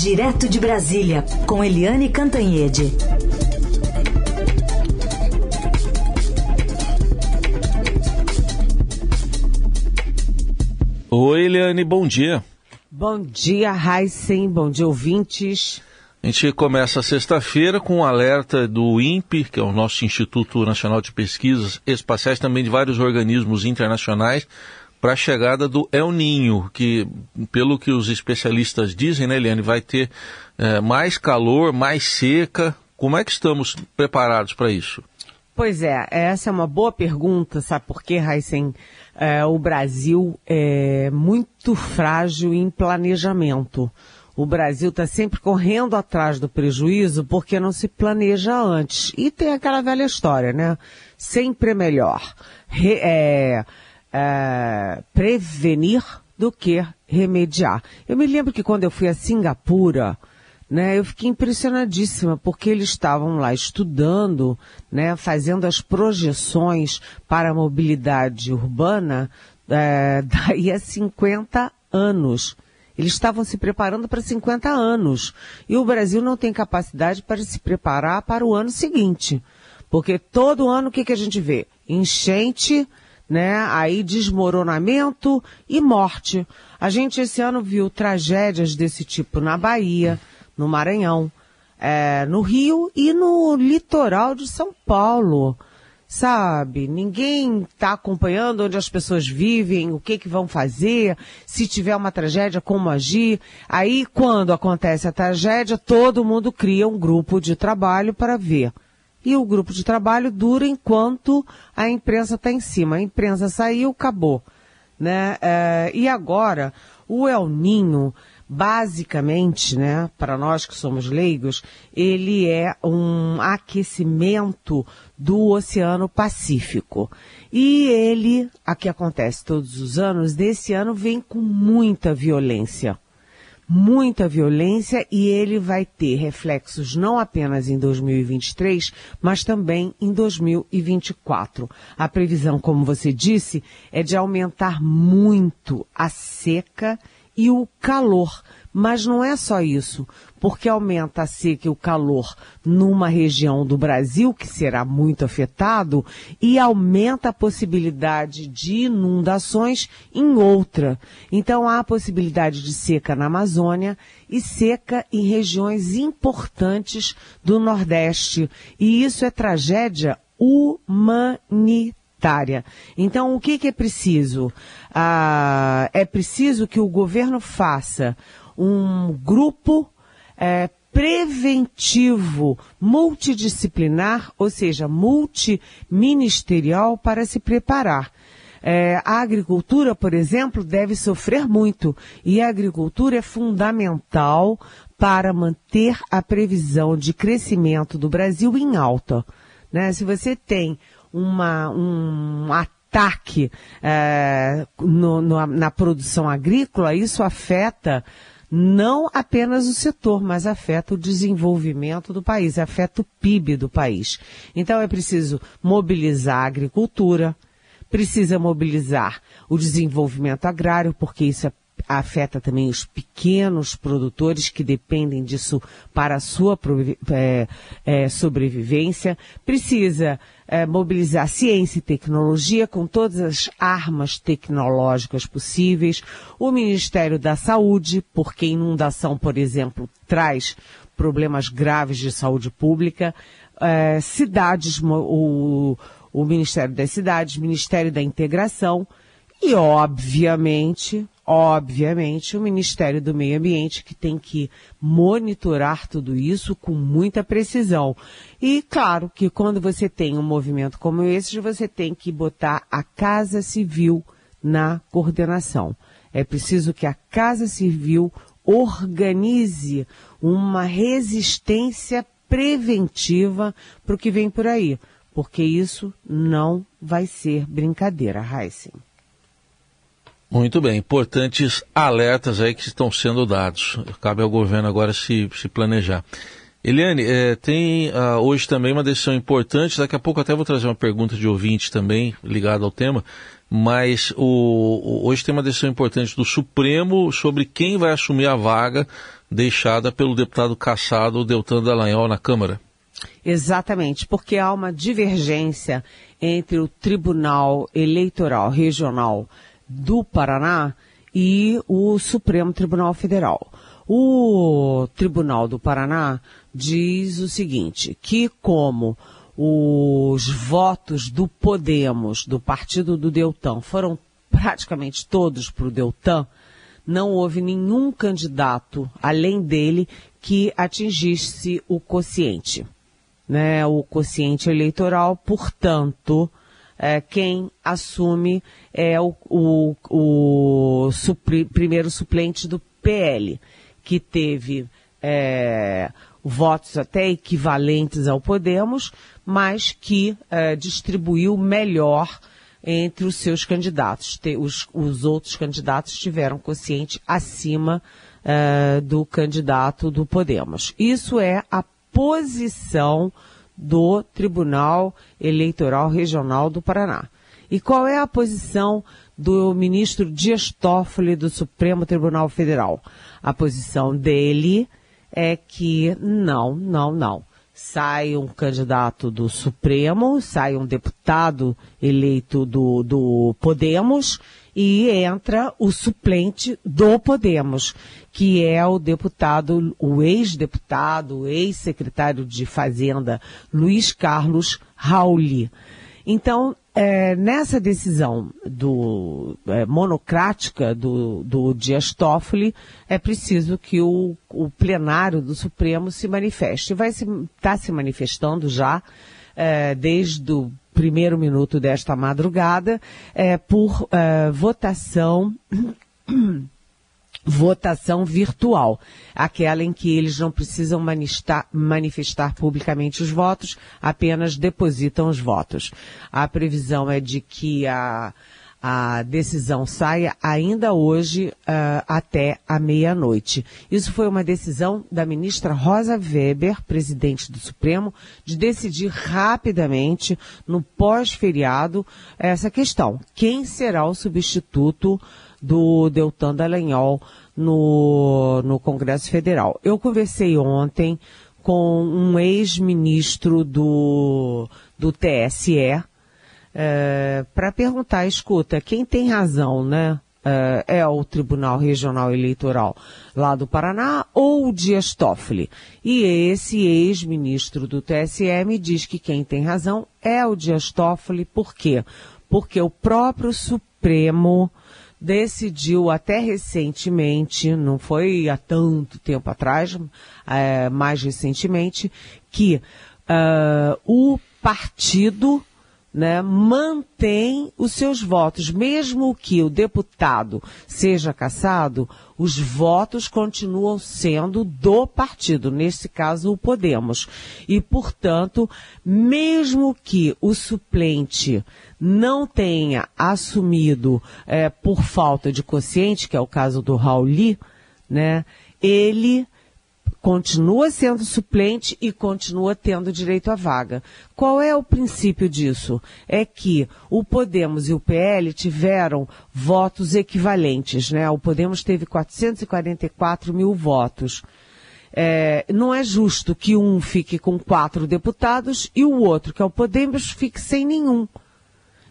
Direto de Brasília, com Eliane Cantanhede. Oi, Eliane, bom dia. Bom dia, Heisen, bom dia, ouvintes. A gente começa sexta-feira com um alerta do INPE, que é o nosso Instituto Nacional de Pesquisas Espaciais, também de vários organismos internacionais, para a chegada do El Ninho, que, pelo que os especialistas dizem, né, Eliane, vai ter é, mais calor, mais seca. Como é que estamos preparados para isso? Pois é, essa é uma boa pergunta, sabe por quê, Heisen? É, o Brasil é muito frágil em planejamento. O Brasil está sempre correndo atrás do prejuízo porque não se planeja antes. E tem aquela velha história, né? Sempre é melhor re, é, é, prevenir do que remediar. Eu me lembro que quando eu fui a Singapura, né, eu fiquei impressionadíssima porque eles estavam lá estudando, né, fazendo as projeções para a mobilidade urbana é, daí a 50 anos. Eles estavam se preparando para 50 anos. E o Brasil não tem capacidade para se preparar para o ano seguinte. Porque todo ano o que, que a gente vê? Enchente, né? Aí desmoronamento e morte. A gente esse ano viu tragédias desse tipo na Bahia, no Maranhão, é, no Rio e no litoral de São Paulo sabe? Ninguém está acompanhando onde as pessoas vivem, o que que vão fazer, se tiver uma tragédia, como agir. Aí, quando acontece a tragédia, todo mundo cria um grupo de trabalho para ver. E o grupo de trabalho dura enquanto a imprensa está em cima. A imprensa saiu, acabou. Né? É, e agora, o El Ninho, basicamente, né, para nós que somos leigos, ele é um aquecimento do Oceano Pacífico. E ele, a que acontece todos os anos, desse ano vem com muita violência. Muita violência e ele vai ter reflexos não apenas em 2023, mas também em 2024. A previsão, como você disse, é de aumentar muito a seca e o calor. Mas não é só isso, porque aumenta a seca e o calor numa região do Brasil que será muito afetado e aumenta a possibilidade de inundações em outra. Então há a possibilidade de seca na Amazônia e seca em regiões importantes do Nordeste. E isso é tragédia humanitária então, o que, que é preciso? Ah, é preciso que o governo faça um grupo é, preventivo, multidisciplinar, ou seja, multiministerial para se preparar. É, a agricultura, por exemplo, deve sofrer muito e a agricultura é fundamental para manter a previsão de crescimento do Brasil em alta. Né? Se você tem uma, um ataque é, no, no, na produção agrícola, isso afeta não apenas o setor, mas afeta o desenvolvimento do país, afeta o PIB do país. Então é preciso mobilizar a agricultura, precisa mobilizar o desenvolvimento agrário, porque isso é afeta também os pequenos produtores que dependem disso para a sua é, é, sobrevivência. Precisa é, mobilizar ciência e tecnologia com todas as armas tecnológicas possíveis. O Ministério da Saúde, porque inundação, por exemplo, traz problemas graves de saúde pública. É, cidades, o, o Ministério das Cidades, Ministério da Integração e, obviamente, obviamente, o Ministério do Meio Ambiente que tem que monitorar tudo isso com muita precisão. E claro que quando você tem um movimento como esse, você tem que botar a Casa Civil na coordenação. É preciso que a Casa Civil organize uma resistência preventiva para o que vem por aí, porque isso não vai ser brincadeira, Heisen. Muito bem, importantes alertas aí que estão sendo dados. Cabe ao governo agora se, se planejar. Eliane, é, tem uh, hoje também uma decisão importante, daqui a pouco até vou trazer uma pergunta de ouvinte também ligada ao tema, mas o, hoje tem uma decisão importante do Supremo sobre quem vai assumir a vaga deixada pelo deputado caçado Deltan Dallagnol na Câmara. Exatamente, porque há uma divergência entre o Tribunal Eleitoral Regional do Paraná e o Supremo Tribunal Federal. O Tribunal do Paraná diz o seguinte, que como os votos do Podemos, do partido do Deltan, foram praticamente todos para o Deltan, não houve nenhum candidato, além dele, que atingisse o quociente, né, o quociente eleitoral, portanto, é, quem assume é o, o, o primeiro suplente do PL, que teve é, votos até equivalentes ao Podemos, mas que é, distribuiu melhor entre os seus candidatos. Os, os outros candidatos tiveram quociente acima é, do candidato do Podemos. Isso é a posição do Tribunal Eleitoral Regional do Paraná. E qual é a posição do ministro Dias Toffoli do Supremo Tribunal Federal? A posição dele é que não, não, não. Sai um candidato do Supremo, sai um deputado eleito do, do Podemos e entra o suplente do Podemos, que é o deputado, o ex-deputado, o ex-secretário de Fazenda, Luiz Carlos Rauli. Então, é, nessa decisão do, é, monocrática do, do Dias Toffoli, é preciso que o, o plenário do Supremo se manifeste. Vai estar se, tá se manifestando já é, desde o primeiro minuto desta madrugada, é, por é, votação votação virtual, aquela em que eles não precisam manifestar, manifestar, publicamente os votos, apenas depositam os votos. A previsão é de que a, a decisão saia ainda hoje uh, até a meia-noite. Isso foi uma decisão da ministra Rosa Weber, presidente do Supremo, de decidir rapidamente, no pós-feriado, essa questão. Quem será o substituto do Deltan Dallagnol no, no Congresso Federal? Eu conversei ontem com um ex-ministro do, do TSE, é, para perguntar, escuta, quem tem razão, né? É, é, o Tribunal Regional Eleitoral lá do Paraná ou o Dias Toffoli? E esse ex-ministro do TSE me diz que quem tem razão é o Dias Toffoli, por quê? Porque o próprio Supremo decidiu até recentemente, não foi há tanto tempo atrás, é, mais recentemente, que uh, o partido né, mantém os seus votos. Mesmo que o deputado seja cassado, os votos continuam sendo do partido, nesse caso o Podemos. E, portanto, mesmo que o suplente não tenha assumido é, por falta de consciente, que é o caso do Rauli, né, ele continua sendo suplente e continua tendo direito à vaga. Qual é o princípio disso? É que o Podemos e o PL tiveram votos equivalentes, né? O Podemos teve 444 mil votos. É, não é justo que um fique com quatro deputados e o outro, que é o Podemos, fique sem nenhum.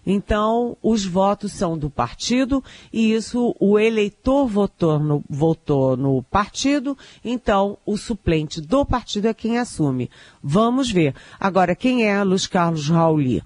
Então, os votos são do partido e isso o eleitor votou no, votou no partido, então o suplente do partido é quem assume. Vamos ver. Agora, quem é Luiz Carlos Rauli?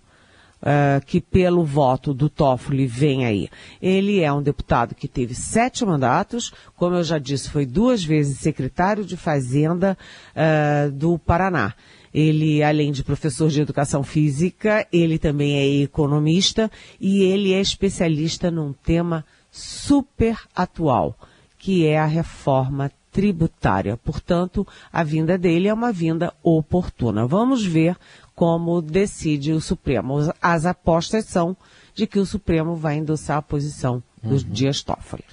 Uh, que pelo voto do Toffoli vem aí. Ele é um deputado que teve sete mandatos, como eu já disse, foi duas vezes secretário de Fazenda uh, do Paraná. Ele, além de professor de educação física, ele também é economista e ele é especialista num tema super atual, que é a reforma tributária. Portanto, a vinda dele é uma vinda oportuna. Vamos ver como decide o Supremo. As apostas são de que o Supremo vai endossar a posição do uhum. Dias Toffoli.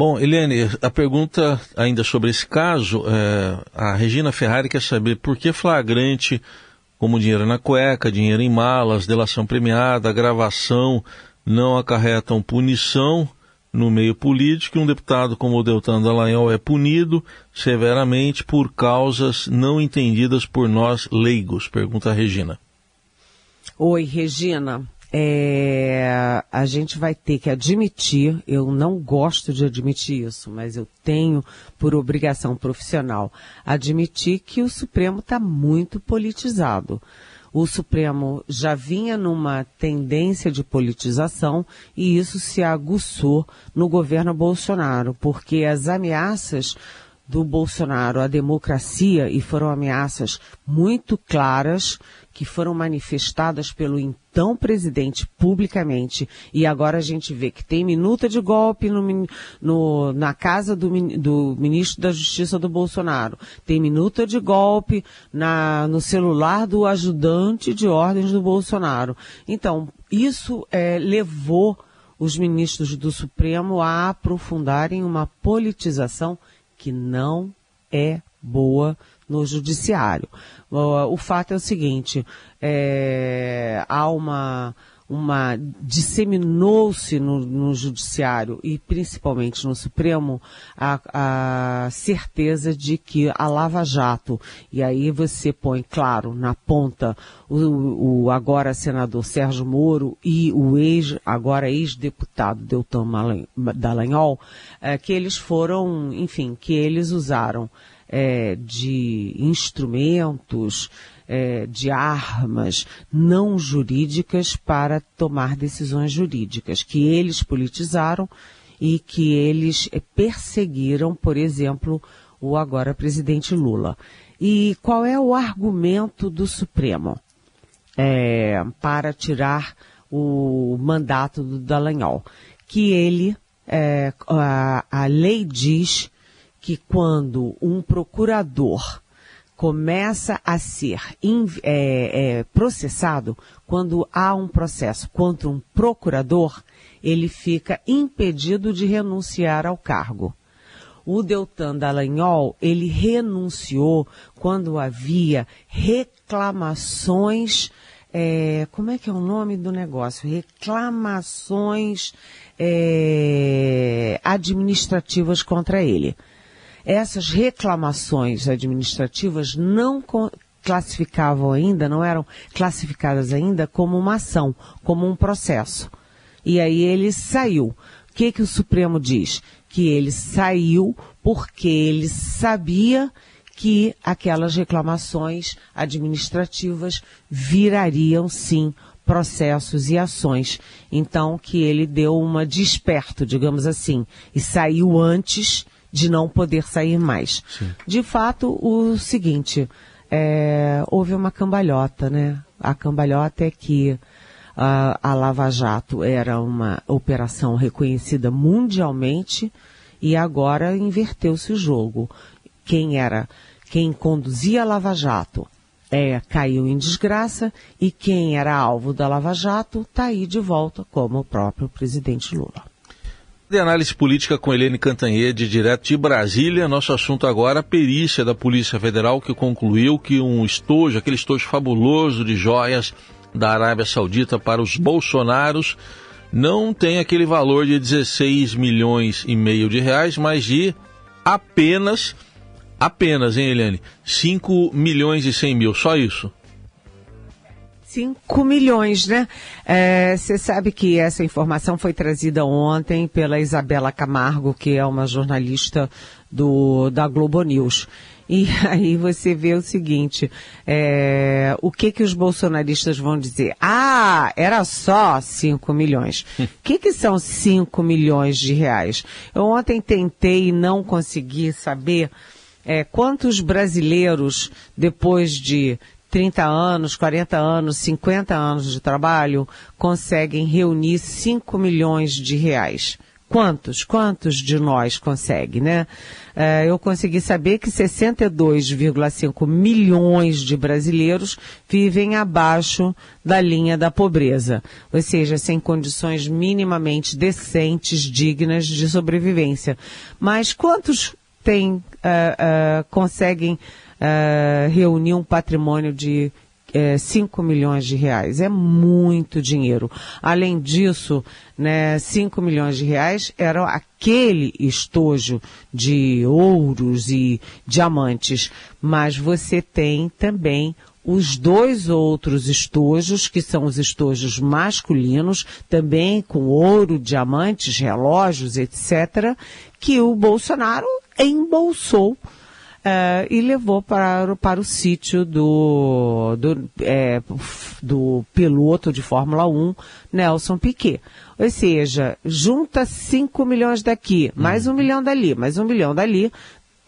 Bom, Eliane, a pergunta ainda sobre esse caso, é, a Regina Ferrari quer saber por que flagrante como dinheiro na cueca, dinheiro em malas, delação premiada, gravação não acarretam punição no meio político e um deputado como o Deltan Dallagnol é punido severamente por causas não entendidas por nós leigos? Pergunta a Regina. Oi, Regina. É, a gente vai ter que admitir, eu não gosto de admitir isso, mas eu tenho por obrigação profissional admitir que o Supremo está muito politizado. O Supremo já vinha numa tendência de politização e isso se aguçou no governo Bolsonaro, porque as ameaças do Bolsonaro à democracia, e foram ameaças muito claras, que foram manifestadas pelo então presidente publicamente, e agora a gente vê que tem minuta de golpe no, no, na casa do, do, ministro da Justiça do Bolsonaro, tem minuta de golpe na, no celular do ajudante de ordens do Bolsonaro. Então, isso é, levou os ministros do Supremo a aprofundarem uma politização que não é boa no judiciário. O, fato é o seguinte, é, há uma, uma disseminou-se no, no, judiciário e principalmente no Supremo a, a, certeza de que a Lava Jato e aí você põe claro na ponta o, o agora senador Sérgio Moro e o ex agora ex-deputado Deltan Dallagnol é, que eles foram enfim que eles usaram é, de instrumentos, é, de armas não jurídicas para tomar decisões jurídicas, que eles politizaram e que eles é, perseguiram, por exemplo, o agora presidente Lula. E qual é o argumento do Supremo é, para tirar o mandato do Dallagnol? Que ele, é, a, a lei diz que quando um procurador começa a ser é, é, processado, quando há um processo contra um procurador, ele fica impedido de renunciar ao cargo. O Deltan Dallagnol, ele renunciou quando havia reclamações, é, como é que é o nome do negócio? Reclamações é, administrativas contra ele essas reclamações administrativas não classificavam ainda, não eram classificadas ainda como uma ação, como um processo. E aí ele saiu. O que, que o Supremo diz? Que ele saiu porque ele sabia que aquelas reclamações administrativas virariam sim processos e ações. Então, que ele deu uma desperto, digamos assim, e saiu antes de não poder sair mais. Sim. De fato, o seguinte, é, houve uma cambalhota, né? A cambalhota é que a, a Lava Jato era uma operação reconhecida mundialmente e agora inverteu-se o jogo. Quem era, quem conduzia a Lava Jato é, caiu em desgraça e quem era alvo da Lava Jato está aí de volta como o próprio presidente Lula de análise política com Helene Cantanhede, direto de Brasília. Nosso assunto agora, a perícia da Polícia Federal, que concluiu que um estojo, aquele estojo fabuloso de joias da Arábia Saudita para os bolsonaros, não tem aquele valor de 16 milhões e meio de reais, mas de apenas, apenas, hein, Helene? 5 milhões e 100 mil, só isso. 5 milhões, né? Você é, sabe que essa informação foi trazida ontem pela Isabela Camargo, que é uma jornalista do, da Globo News. E aí você vê o seguinte, é, o que que os bolsonaristas vão dizer? Ah, era só 5 milhões. O que que são 5 milhões de reais? Eu ontem tentei e não consegui saber é, quantos brasileiros, depois de 30 anos, 40 anos, 50 anos de trabalho, conseguem reunir 5 milhões de reais. Quantos? Quantos de nós consegue, né? É, eu consegui saber que 62,5 milhões de brasileiros vivem abaixo da linha da pobreza, ou seja, sem condições minimamente decentes, dignas de sobrevivência. Mas quantos têm, uh, uh, conseguem uh, reunir um patrimônio de é, 5 milhões de reais. É muito dinheiro. Além disso, né, 5 milhões de reais era aquele estojo de ouros e diamantes. Mas você tem também os dois outros estojos, que são os estojos masculinos, também com ouro, diamantes, relógios, etc., que o Bolsonaro embolsou Uh, e levou para, para o sítio do, do, é, do piloto de Fórmula 1, Nelson Piquet. Ou seja, junta 5 milhões daqui, mais um milhão dali, mais um milhão dali,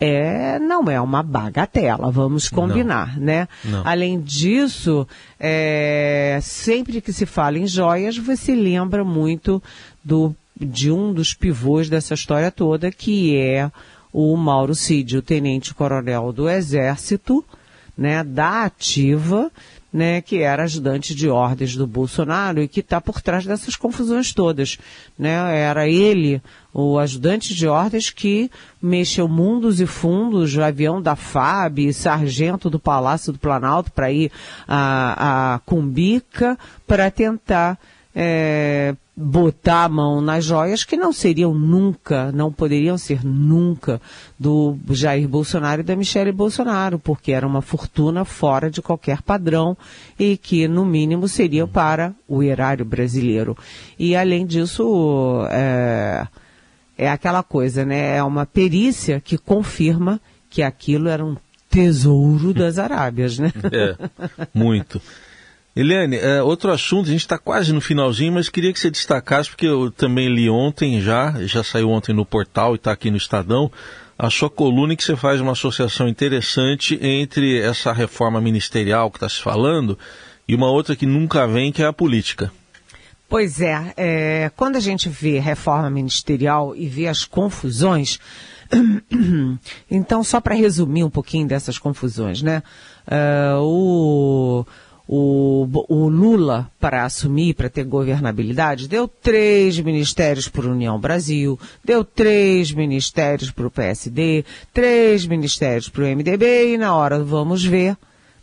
é, não é uma bagatela, vamos combinar, não, né? Não. Além disso, é, sempre que se fala em joias, você lembra muito do, de um dos pivôs dessa história toda, que é o Mauro Cid, tenente-coronel do Exército, né, da ativa, né, que era ajudante de ordens do Bolsonaro e que está por trás dessas confusões todas. Né? Era ele, o ajudante de ordens, que mexeu mundos e fundos, o avião da FAB, sargento do Palácio do Planalto para ir a, a Cumbica para tentar é, botar a mão nas joias que não seriam nunca, não poderiam ser nunca do Jair Bolsonaro e da Michele Bolsonaro, porque era uma fortuna fora de qualquer padrão e que, no mínimo, seriam para o erário brasileiro. E, além disso, é, é aquela coisa, né? É uma perícia que confirma que aquilo era um tesouro das Arábias, né? É, muito. Eliane, é, outro assunto, a gente está quase no finalzinho, mas queria que você destacasse, porque eu também li ontem já, já saiu ontem no portal e está aqui no Estadão, a sua coluna que você faz uma associação interessante entre essa reforma ministerial que está se falando e uma outra que nunca vem, que é a política. Pois é, é quando a gente vê reforma ministerial e vê as confusões, então só para resumir um pouquinho dessas confusões, né? Uh, o o, Lula, para assumir, para ter governabilidade, deu três ministérios para União Brasil, deu três ministérios para o PSD, três ministérios para o MDB e na hora vamos ver,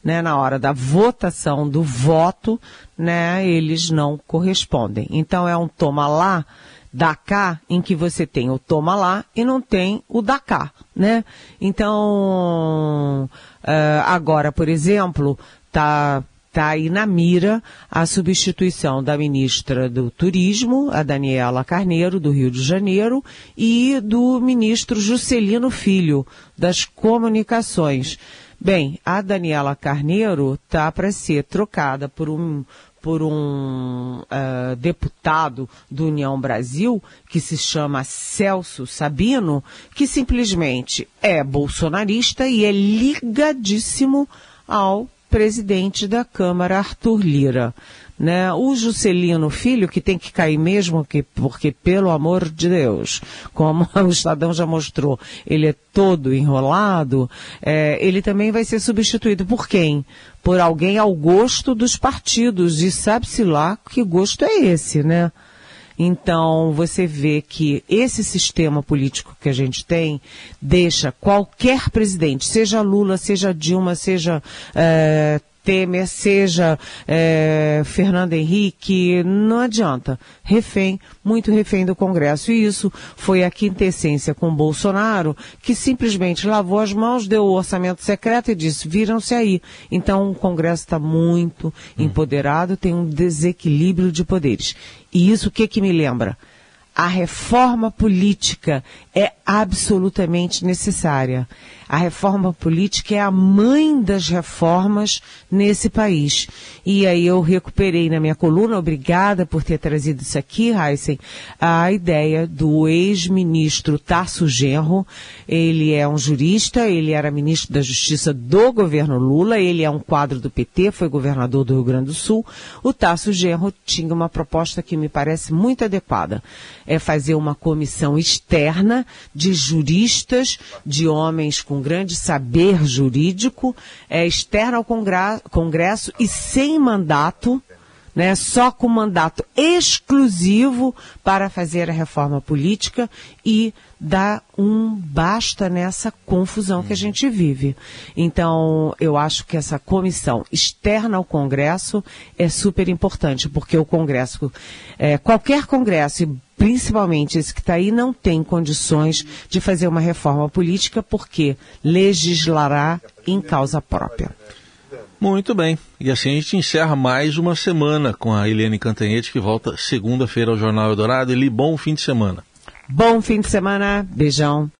né, na hora da votação do voto, né, eles não correspondem. Então é um toma lá, da cá, em que você tem o toma lá e não tem o da cá, né? Então, uh, agora, por exemplo, tá está aí na mira a substituição da ministra do Turismo, a Daniela Carneiro, do Rio de Janeiro, e do ministro Juscelino Filho, das Comunicações. Bem, a Daniela Carneiro está para ser trocada por um por um uh, deputado do União Brasil, que se chama Celso Sabino, que simplesmente é bolsonarista e é ligadíssimo ao presidente da Câmara, Arthur Lira. Né? O Juscelino Filho, que tem que cair mesmo, que, porque, pelo amor de Deus, como o Estadão já mostrou, ele é todo enrolado, é, ele também vai ser substituído por quem? Por alguém ao gosto dos partidos, e sabe-se lá que gosto é esse, né? Então, você vê que esse sistema político que a gente tem deixa qualquer presidente, seja Lula, seja Dilma, seja é, Temer, seja é, Fernando Henrique, não adianta. Refém, muito refém do Congresso. E isso foi a quintessência com Bolsonaro, que simplesmente lavou as mãos, deu o orçamento secreto e disse, viram-se aí. Então o Congresso está muito hum. empoderado, tem um desequilíbrio de poderes. E isso o que, que me lembra? A reforma política é absolutamente necessária. A reforma política é a mãe das reformas nesse país. E aí eu recuperei na minha coluna, obrigada por ter trazido isso aqui, Heisen, a ideia do ex-ministro Tarso Genro. Ele é um jurista, ele era ministro da Justiça do governo Lula, ele é um quadro do PT, foi governador do Rio Grande do Sul. O Tarso Genro tinha uma proposta que me parece muito adequada. É fazer uma comissão externa de juristas, de homens com grande saber jurídico, é, externo ao Congresso e sem mandato, né, só com mandato exclusivo para fazer a reforma política e dar um basta nessa confusão que a gente vive. Então, eu acho que essa comissão externa ao Congresso é super importante, porque o Congresso, é, qualquer Congresso, principalmente esse que está aí, não tem condições de fazer uma reforma política, porque legislará em causa própria. Muito bem. E assim a gente encerra mais uma semana com a Eliane Cantanhete, que volta segunda-feira ao Jornal Eldorado. Eli, bom fim de semana. Bom fim de semana. Beijão.